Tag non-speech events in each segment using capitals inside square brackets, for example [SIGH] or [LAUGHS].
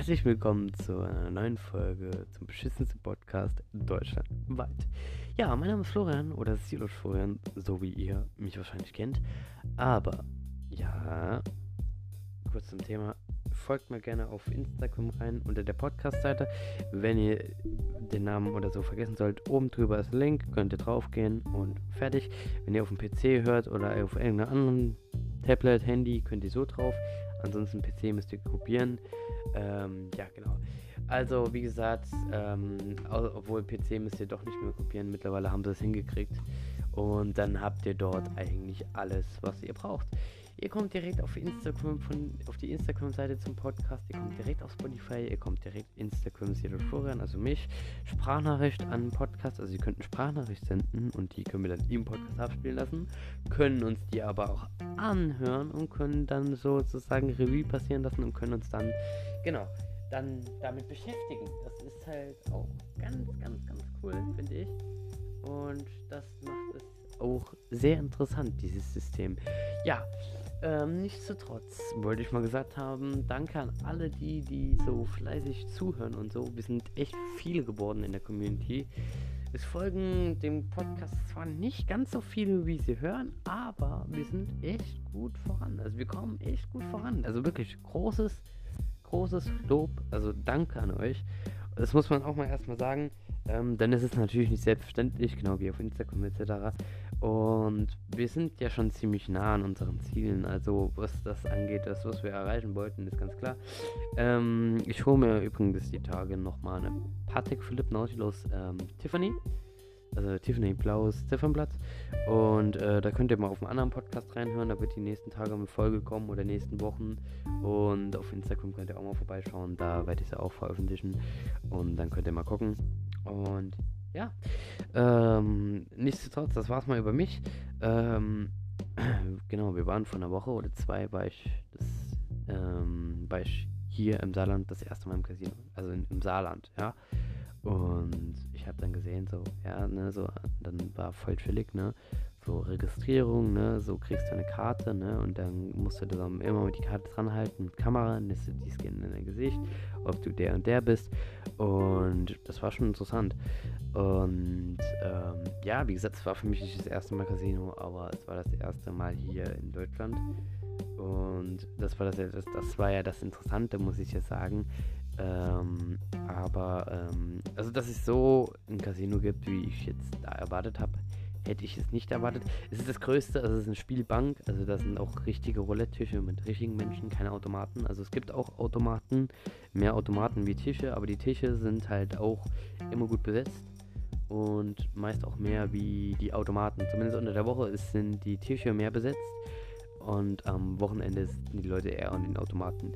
herzlich willkommen zu einer neuen Folge zum beschissensten Podcast deutschlandweit. Ja, mein Name ist Florian oder Silos Florian, so wie ihr mich wahrscheinlich kennt. Aber, ja, kurz zum Thema. Folgt mir gerne auf Instagram rein unter der Podcast-Seite. Wenn ihr den Namen oder so vergessen sollt, oben drüber ist ein Link, könnt ihr draufgehen und fertig. Wenn ihr auf dem PC hört oder auf irgendeinem anderen Tablet, Handy, könnt ihr so drauf. Ansonsten PC müsst ihr kopieren. Ähm, ja, genau. Also, wie gesagt, ähm, obwohl PC müsst ihr doch nicht mehr kopieren. Mittlerweile haben sie es hingekriegt. Und dann habt ihr dort eigentlich alles, was ihr braucht. Ihr kommt direkt auf Instagram von, auf die Instagram-Seite zum Podcast, ihr kommt direkt auf Spotify, ihr kommt direkt Instagram Zero Florian, also mich, Sprachnachricht an Podcast, also ihr könnt eine Sprachnachricht senden und die können wir dann im Podcast abspielen lassen, können uns die aber auch anhören und können dann sozusagen Revue passieren lassen und können uns dann, genau, dann damit beschäftigen. Das ist halt auch ganz, ganz, ganz cool, finde ich. Und das macht es auch sehr interessant, dieses System. Ja, ähm, nichtsdestotrotz wollte ich mal gesagt haben, danke an alle die, die so fleißig zuhören und so. Wir sind echt viele geworden in der Community. Es folgen dem Podcast zwar nicht ganz so viele, wie sie hören, aber wir sind echt gut voran. Also wir kommen echt gut voran. Also wirklich großes, großes Lob. Also danke an euch. Das muss man auch mal erstmal sagen. Ähm, denn es ist natürlich nicht selbstverständlich, genau wie auf Instagram etc. Und wir sind ja schon ziemlich nah an unseren Zielen. Also was das angeht, das, was wir erreichen wollten, ist ganz klar. Ähm, ich hole mir übrigens die Tage nochmal eine Patek Philipp Nautilus ähm, Tiffany. Also Tiffany Blaues Ziffernblatt. Und äh, da könnt ihr mal auf einen anderen Podcast reinhören. Da wird die nächsten Tage eine Folge kommen oder nächsten Wochen. Und auf Instagram könnt ihr auch mal vorbeischauen. Da werde ich sie auch veröffentlichen. Und dann könnt ihr mal gucken. Und ja, ähm, nichtsdestotrotz, das war's mal über mich. Ähm, [CLEARS THROAT] genau, wir waren vor einer Woche oder zwei, war ich, das, ähm, war ich hier im Saarland das erste Mal im Casino, also in, im Saarland, ja. Und ich habe dann gesehen, so, ja, ne, so, dann war voll chillig, ne, so Registrierung, ne, so kriegst du eine Karte, ne, und dann musst du dann immer mit die Karte dran halten, mit Kamera, lässt du die scannen in dein Gesicht, ob du der und der bist. Und das war schon interessant. Und ähm, ja, wie gesagt, es war für mich nicht das erste Mal Casino, aber es war das erste Mal hier in Deutschland. Und das war das, das, das war ja das Interessante, muss ich jetzt sagen. Ähm, aber ähm, also dass es so ein Casino gibt, wie ich jetzt da erwartet habe, hätte ich es nicht erwartet. Es ist das größte, also es ist eine Spielbank, also da sind auch richtige Roulette-Tische mit richtigen Menschen, keine Automaten. Also es gibt auch Automaten, mehr Automaten wie Tische, aber die Tische sind halt auch immer gut besetzt und meist auch mehr wie die Automaten. Zumindest unter der Woche sind die Tische mehr besetzt und am Wochenende sind die Leute eher an den Automaten.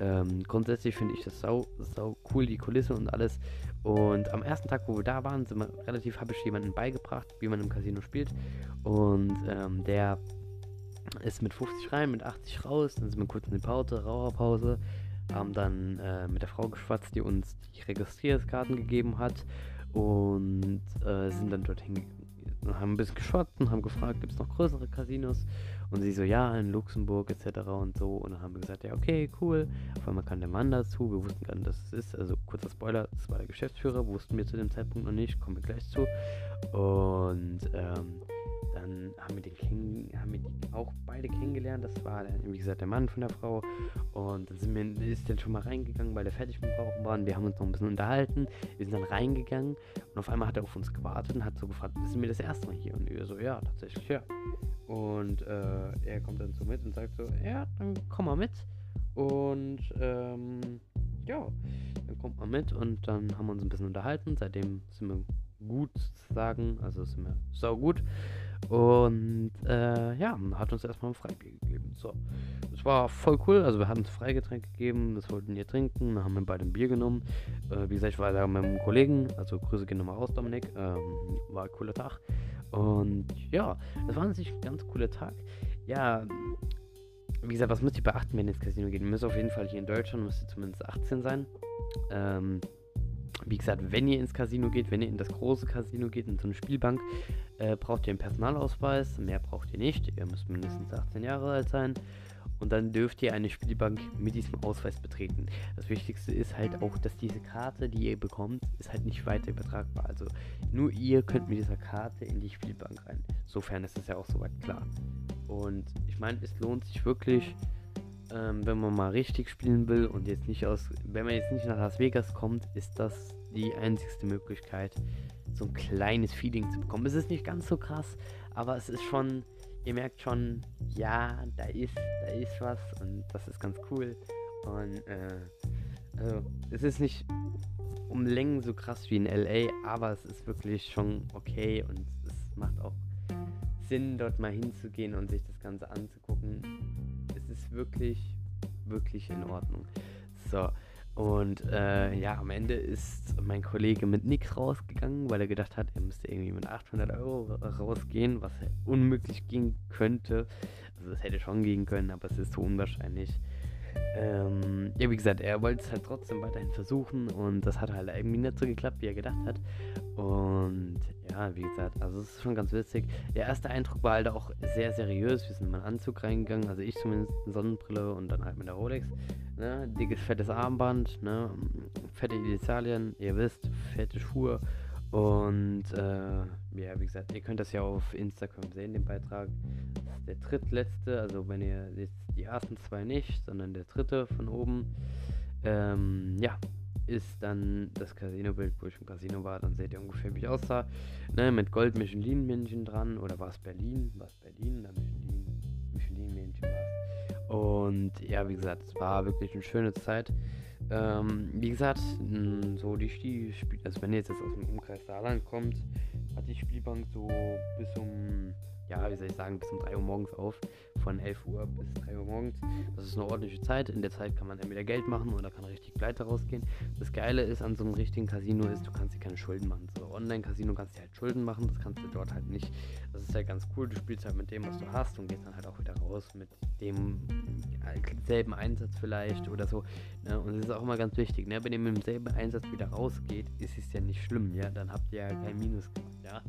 Ähm, grundsätzlich finde ich das sau, sau cool, die Kulisse und alles. Und am ersten Tag, wo wir da waren, sind wir relativ, habe ich jemanden beigebracht, wie man im Casino spielt. Und ähm, der ist mit 50 rein, mit 80 raus. Dann sind wir kurz in die Pause, Raucherpause. Haben dann äh, mit der Frau geschwatzt, die uns die Registrierungskarten gegeben hat und äh, sind dann dorthin und haben ein bisschen geschwatzt und haben gefragt, gibt es noch größere Casinos? Und sie so, ja, in Luxemburg etc. und so. Und dann haben wir gesagt, ja, okay, cool. Auf einmal kam der Mann dazu. Wir wussten gar nicht, dass es ist. Also kurzer Spoiler, das war der Geschäftsführer, wussten wir zu dem Zeitpunkt noch nicht, kommen wir gleich zu. Und ähm, dann haben wir, den haben wir die auch beide kennengelernt. Das war, wie gesagt, der Mann von der Frau. Und dann sind wir, ist dann schon mal reingegangen, weil er fertig mit Rauchen war. Und wir haben uns noch ein bisschen unterhalten. Wir sind dann reingegangen. Und auf einmal hat er auf uns gewartet und hat so gefragt, sind wir das erste Mal hier? Und wir so, ja, tatsächlich, ja. Und äh, er kommt dann so mit und sagt so, ja, dann komm mal mit. Und ähm, ja, dann kommt man mit und dann haben wir uns ein bisschen unterhalten. Seitdem sind wir gut sozusagen, also sind wir sau gut. Und äh, ja, hat uns erstmal ein Freibier gegeben. So. Das war voll cool. Also wir hatten uns Freigetränk gegeben, das wollten wir trinken, dann haben wir beide ein Bier genommen. Äh, wie gesagt, ich war da mit meinem Kollegen, also Grüße gehen nochmal raus, Dominik. Ähm, war ein cooler Tag. Und ja, das war an sich ein ganz cooler Tag. Ja, wie gesagt, was müsst ihr beachten, wenn ihr ins Casino geht? Ihr müsst auf jeden Fall hier in Deutschland, müsst ihr zumindest 18 sein. Ähm, wie gesagt, wenn ihr ins Casino geht, wenn ihr in das große Casino geht, in so eine Spielbank, äh, braucht ihr einen Personalausweis. Mehr braucht ihr nicht. Ihr müsst mindestens 18 Jahre alt sein. und dann dürft ihr eine Spielbank mit diesem Ausweis betreten. Das Wichtigste ist halt auch, dass diese Karte, die ihr bekommt, ist halt nicht weiter übertragbar. Also nur ihr könnt mit dieser Karte in die Spielbank rein. Sofern ist es ja auch soweit klar. Und ich meine, es lohnt sich wirklich, ähm, wenn man mal richtig spielen will und jetzt nicht aus, wenn man jetzt nicht nach Las Vegas kommt, ist das die einzigste Möglichkeit, so ein kleines Feeling zu bekommen. Es ist nicht ganz so krass, aber es ist schon ihr merkt schon, ja, da ist, da ist was und das ist ganz cool. Und äh, also es ist nicht um Längen so krass wie in LA, aber es ist wirklich schon okay und es macht auch Sinn, dort mal hinzugehen und sich das Ganze anzugucken. Ist wirklich, wirklich in Ordnung. So, und äh, ja, am Ende ist mein Kollege mit nichts rausgegangen, weil er gedacht hat, er müsste irgendwie mit 800 Euro rausgehen, was unmöglich gehen könnte. Also es hätte schon gehen können, aber es ist so unwahrscheinlich. Ähm, ja, wie gesagt, er wollte es halt trotzdem weiterhin versuchen und das hat halt irgendwie nicht so geklappt, wie er gedacht hat. Und ja, wie gesagt, also es ist schon ganz witzig. Der erste Eindruck war halt auch sehr seriös. Wir sind in meinen Anzug reingegangen, also ich zumindest eine Sonnenbrille und dann halt mit der Rolex. Ne? Dickes, fettes Armband, ne? fette Initialien, ihr wisst, fette Schuhe. Und äh, ja, wie gesagt, ihr könnt das ja auf Instagram sehen, den Beitrag. Das ist der drittletzte, also wenn ihr jetzt die ersten zwei nicht, sondern der dritte von oben. Ähm, ja, ist dann das Casino-Bild, wo ich im Casino war. Dann seht ihr ungefähr, wie ich aussah. Ne, mit Gold-Michelin-Männchen dran. Oder war es Berlin? War es Berlin? Da Michelin-Männchen war es. Und ja, wie gesagt, es war wirklich eine schöne Zeit. Ähm, wie gesagt, so die, Spiel also wenn ihr jetzt aus dem Umkreis Saarland kommt, hat die Spielbank so bis um ja, wie soll ich sagen, bis um 3 Uhr morgens auf. Von 11 Uhr bis 3 Uhr morgens. Das ist eine ordentliche Zeit. In der Zeit kann man entweder Geld machen oder kann richtig pleite rausgehen. Das Geile ist an so einem richtigen Casino ist, du kannst dir keine Schulden machen. So Online-Casino kannst du halt Schulden machen, das kannst du dort halt nicht. Das ist halt ganz cool. Du spielst halt mit dem, was du hast und gehst dann halt auch wieder raus mit dem selben Einsatz vielleicht oder so. Ne? Und es ist auch immer ganz wichtig, ne? wenn ihr mit demselben Einsatz wieder rausgeht, ist es ja nicht schlimm, ja. Dann habt ihr ja kein Minus gemacht, ja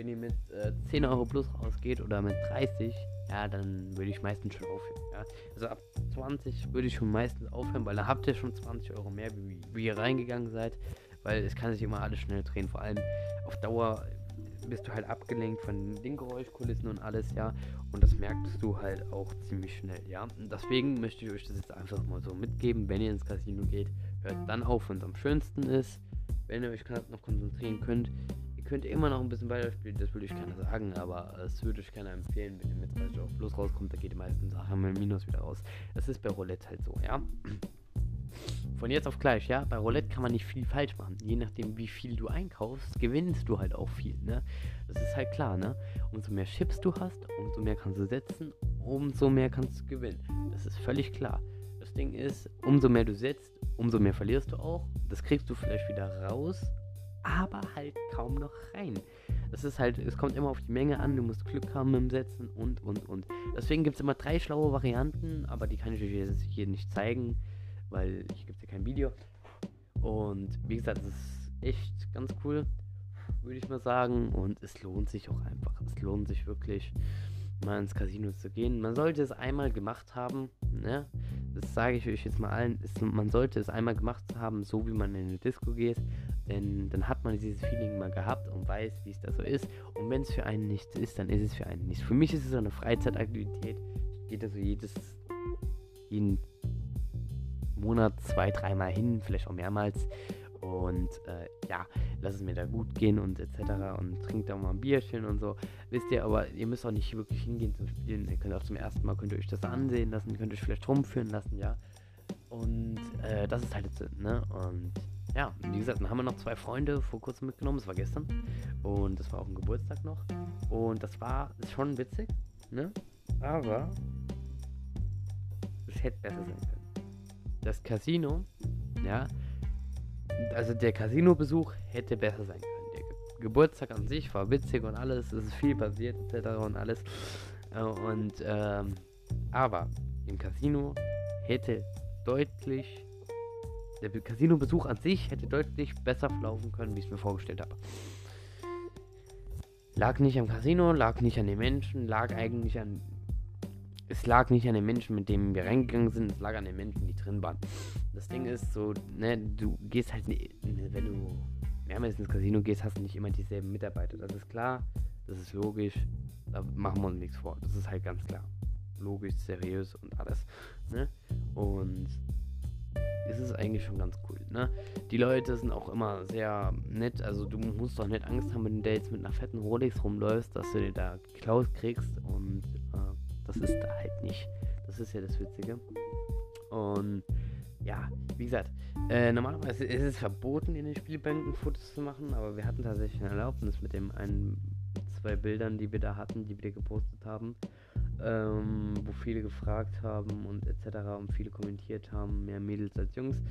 wenn ihr mit äh, 10 Euro plus rausgeht oder mit 30, ja, dann würde ich meistens schon aufhören. Ja? Also ab 20 würde ich schon meistens aufhören, weil da habt ihr schon 20 Euro mehr, wie, wie ihr reingegangen seid. Weil es kann sich immer alles schnell drehen. Vor allem auf Dauer bist du halt abgelenkt von den Geräuschkulissen und alles, ja. Und das merkst du halt auch ziemlich schnell, ja. Und deswegen möchte ich euch das jetzt einfach mal so mitgeben, wenn ihr ins Casino geht, hört dann auf, wenn es am schönsten ist. Wenn ihr euch gerade noch konzentrieren könnt, könnt ihr immer noch ein bisschen weiterspielen, das würde ich keiner sagen, aber es würde ich keiner empfehlen, wenn ihr mit 30 Euro plus rauskommt, da geht die meisten Sachen mit Minus wieder raus. Das ist bei Roulette halt so, ja. Von jetzt auf gleich, ja. Bei Roulette kann man nicht viel falsch machen. Je nachdem, wie viel du einkaufst, gewinnst du halt auch viel, ne? Das ist halt klar, ne? Umso mehr Chips du hast, umso mehr kannst du setzen, umso mehr kannst du gewinnen. Das ist völlig klar. Das Ding ist, umso mehr du setzt, umso mehr verlierst du auch. Das kriegst du vielleicht wieder raus, aber halt kaum noch rein. Das ist halt, es kommt immer auf die Menge an, du musst Glück haben im Setzen und, und, und. Deswegen gibt es immer drei schlaue Varianten, aber die kann ich euch jetzt hier nicht zeigen, weil ich gibt hier kein Video. Und wie gesagt, es ist echt ganz cool, würde ich mal sagen. Und es lohnt sich auch einfach. Es lohnt sich wirklich, mal ins Casino zu gehen. Man sollte es einmal gemacht haben, ne? Das sage ich euch jetzt mal allen. Ist, man sollte es einmal gemacht haben, so wie man in eine Disco geht. Denn dann hat man dieses Feeling mal gehabt und weiß, wie es da so ist. Und wenn es für einen nichts ist, dann ist es für einen nichts. Für mich ist es so eine Freizeitaktivität. Ich gehe da so jedes, jeden Monat zwei, dreimal hin, vielleicht auch mehrmals. Und äh, ja, lass es mir da gut gehen und etc. Und trinkt da mal ein Bierchen und so. Wisst ihr, aber ihr müsst auch nicht wirklich hingehen zum Spielen. Ihr könnt auch zum ersten Mal, könnt ihr euch das ansehen lassen, könnt euch vielleicht rumführen lassen, ja. Und äh, das ist halt der Sinn, ne? Und ja, wie gesagt, dann haben wir noch zwei Freunde vor kurzem mitgenommen, das war gestern. Und das war auch ein Geburtstag noch. Und das war schon witzig, ne? Aber es hätte besser sein können. Das Casino, ja, also der Casino-Besuch hätte besser sein können. Der Ge Geburtstag an sich war witzig und alles, es ist viel passiert und alles. Äh, und ähm, aber im Casino hätte deutlich der Casino-Besuch an sich hätte deutlich besser verlaufen können, wie ich es mir vorgestellt habe. Lag nicht am Casino, lag nicht an den Menschen, lag eigentlich an es lag nicht an den Menschen, mit denen wir reingegangen sind, es lag an den Menschen, die drin waren. Das Ding ist so, ne, du gehst halt, ne, wenn du mehrmals ins Casino gehst, hast du nicht immer dieselben Mitarbeiter. Das ist klar, das ist logisch, da machen wir uns nichts vor. Das ist halt ganz klar. Logisch, seriös und alles. Ne? Und es ist eigentlich schon ganz cool. Ne? Die Leute sind auch immer sehr nett. Also du musst doch nicht Angst haben, wenn du da jetzt mit einer fetten Rolex rumläufst, dass du dir da Klaus kriegst. Und äh, das ist da halt nicht. Das ist ja das Witzige. Und ja, wie gesagt, äh, normalerweise ist es verboten, in den Spielbänken Fotos zu machen, aber wir hatten tatsächlich eine Erlaubnis mit dem einen, zwei Bildern, die wir da hatten, die wir gepostet haben ähm, wo viele gefragt haben und etc. und viele kommentiert haben, mehr Mädels als Jungs.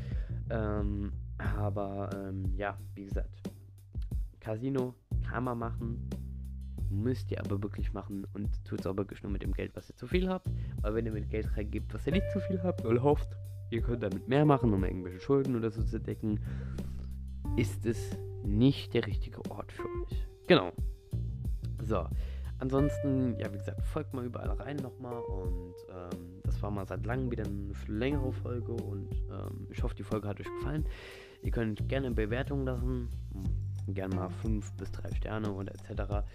Ähm, aber ähm, ja, wie gesagt, Casino kann man machen, müsst ihr aber wirklich machen und tut es auch wirklich nur mit dem Geld, was ihr zu viel habt. Weil wenn ihr mit Geld reingebt, was ihr nicht zu viel habt, weil hofft, ihr könnt damit mehr machen, um irgendwelche Schulden oder so zu decken, ist es nicht der richtige Ort für euch. Genau. So, Ansonsten, ja, wie gesagt, folgt mal überall rein nochmal und ähm, das war mal seit langem wieder eine längere Folge und ähm, ich hoffe, die Folge hat euch gefallen. Ihr könnt gerne Bewertungen lassen, gerne mal 5 bis 3 Sterne und etc.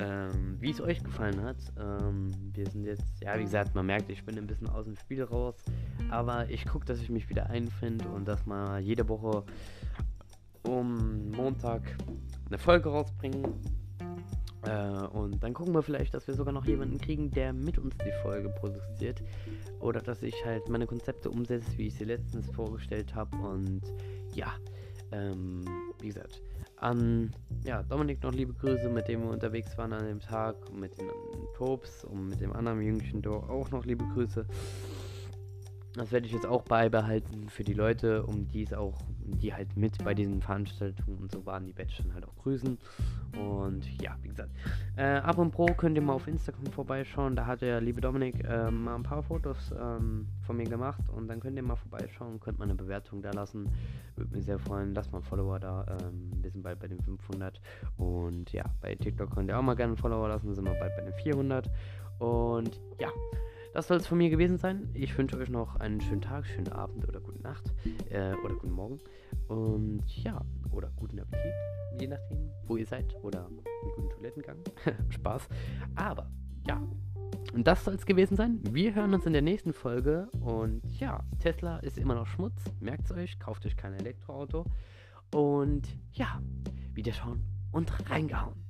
Ähm, wie es euch gefallen hat. Ähm, wir sind jetzt, ja, wie gesagt, man merkt, ich bin ein bisschen aus dem Spiel raus, aber ich gucke, dass ich mich wieder einfinde und dass mal jede Woche um Montag eine Folge rausbringen äh, und dann gucken wir vielleicht, dass wir sogar noch jemanden kriegen, der mit uns die Folge produziert. Oder dass ich halt meine Konzepte umsetze, wie ich sie letztens vorgestellt habe. Und ja, ähm, wie gesagt, an ja, Dominik noch liebe Grüße, mit dem wir unterwegs waren an dem Tag. Mit den Tops und mit dem anderen Jüngchen auch noch liebe Grüße. Das werde ich jetzt auch beibehalten für die Leute, um die es auch, die halt mit bei diesen Veranstaltungen und so waren, die ich dann halt auch grüßen. Und ja, wie gesagt, äh, ab und pro könnt ihr mal auf Instagram vorbeischauen. Da hat der liebe Dominik äh, mal ein paar Fotos ähm, von mir gemacht und dann könnt ihr mal vorbeischauen, könnt mal eine Bewertung da lassen. Würde mich sehr freuen. Lasst mal einen Follower da. Ähm, wir sind bald bei den 500 und ja, bei TikTok könnt ihr auch mal gerne einen Follower lassen. Sind wir bald bei den 400 und ja. Das soll es von mir gewesen sein. Ich wünsche euch noch einen schönen Tag, schönen Abend oder gute Nacht äh, oder guten Morgen. Und ja, oder guten Appetit, je nachdem, wo ihr seid. Oder einen guten Toilettengang. [LAUGHS] Spaß. Aber ja, und das soll es gewesen sein. Wir hören uns in der nächsten Folge. Und ja, Tesla ist immer noch Schmutz. Merkt es euch, kauft euch kein Elektroauto. Und ja, wieder schauen und reingehauen.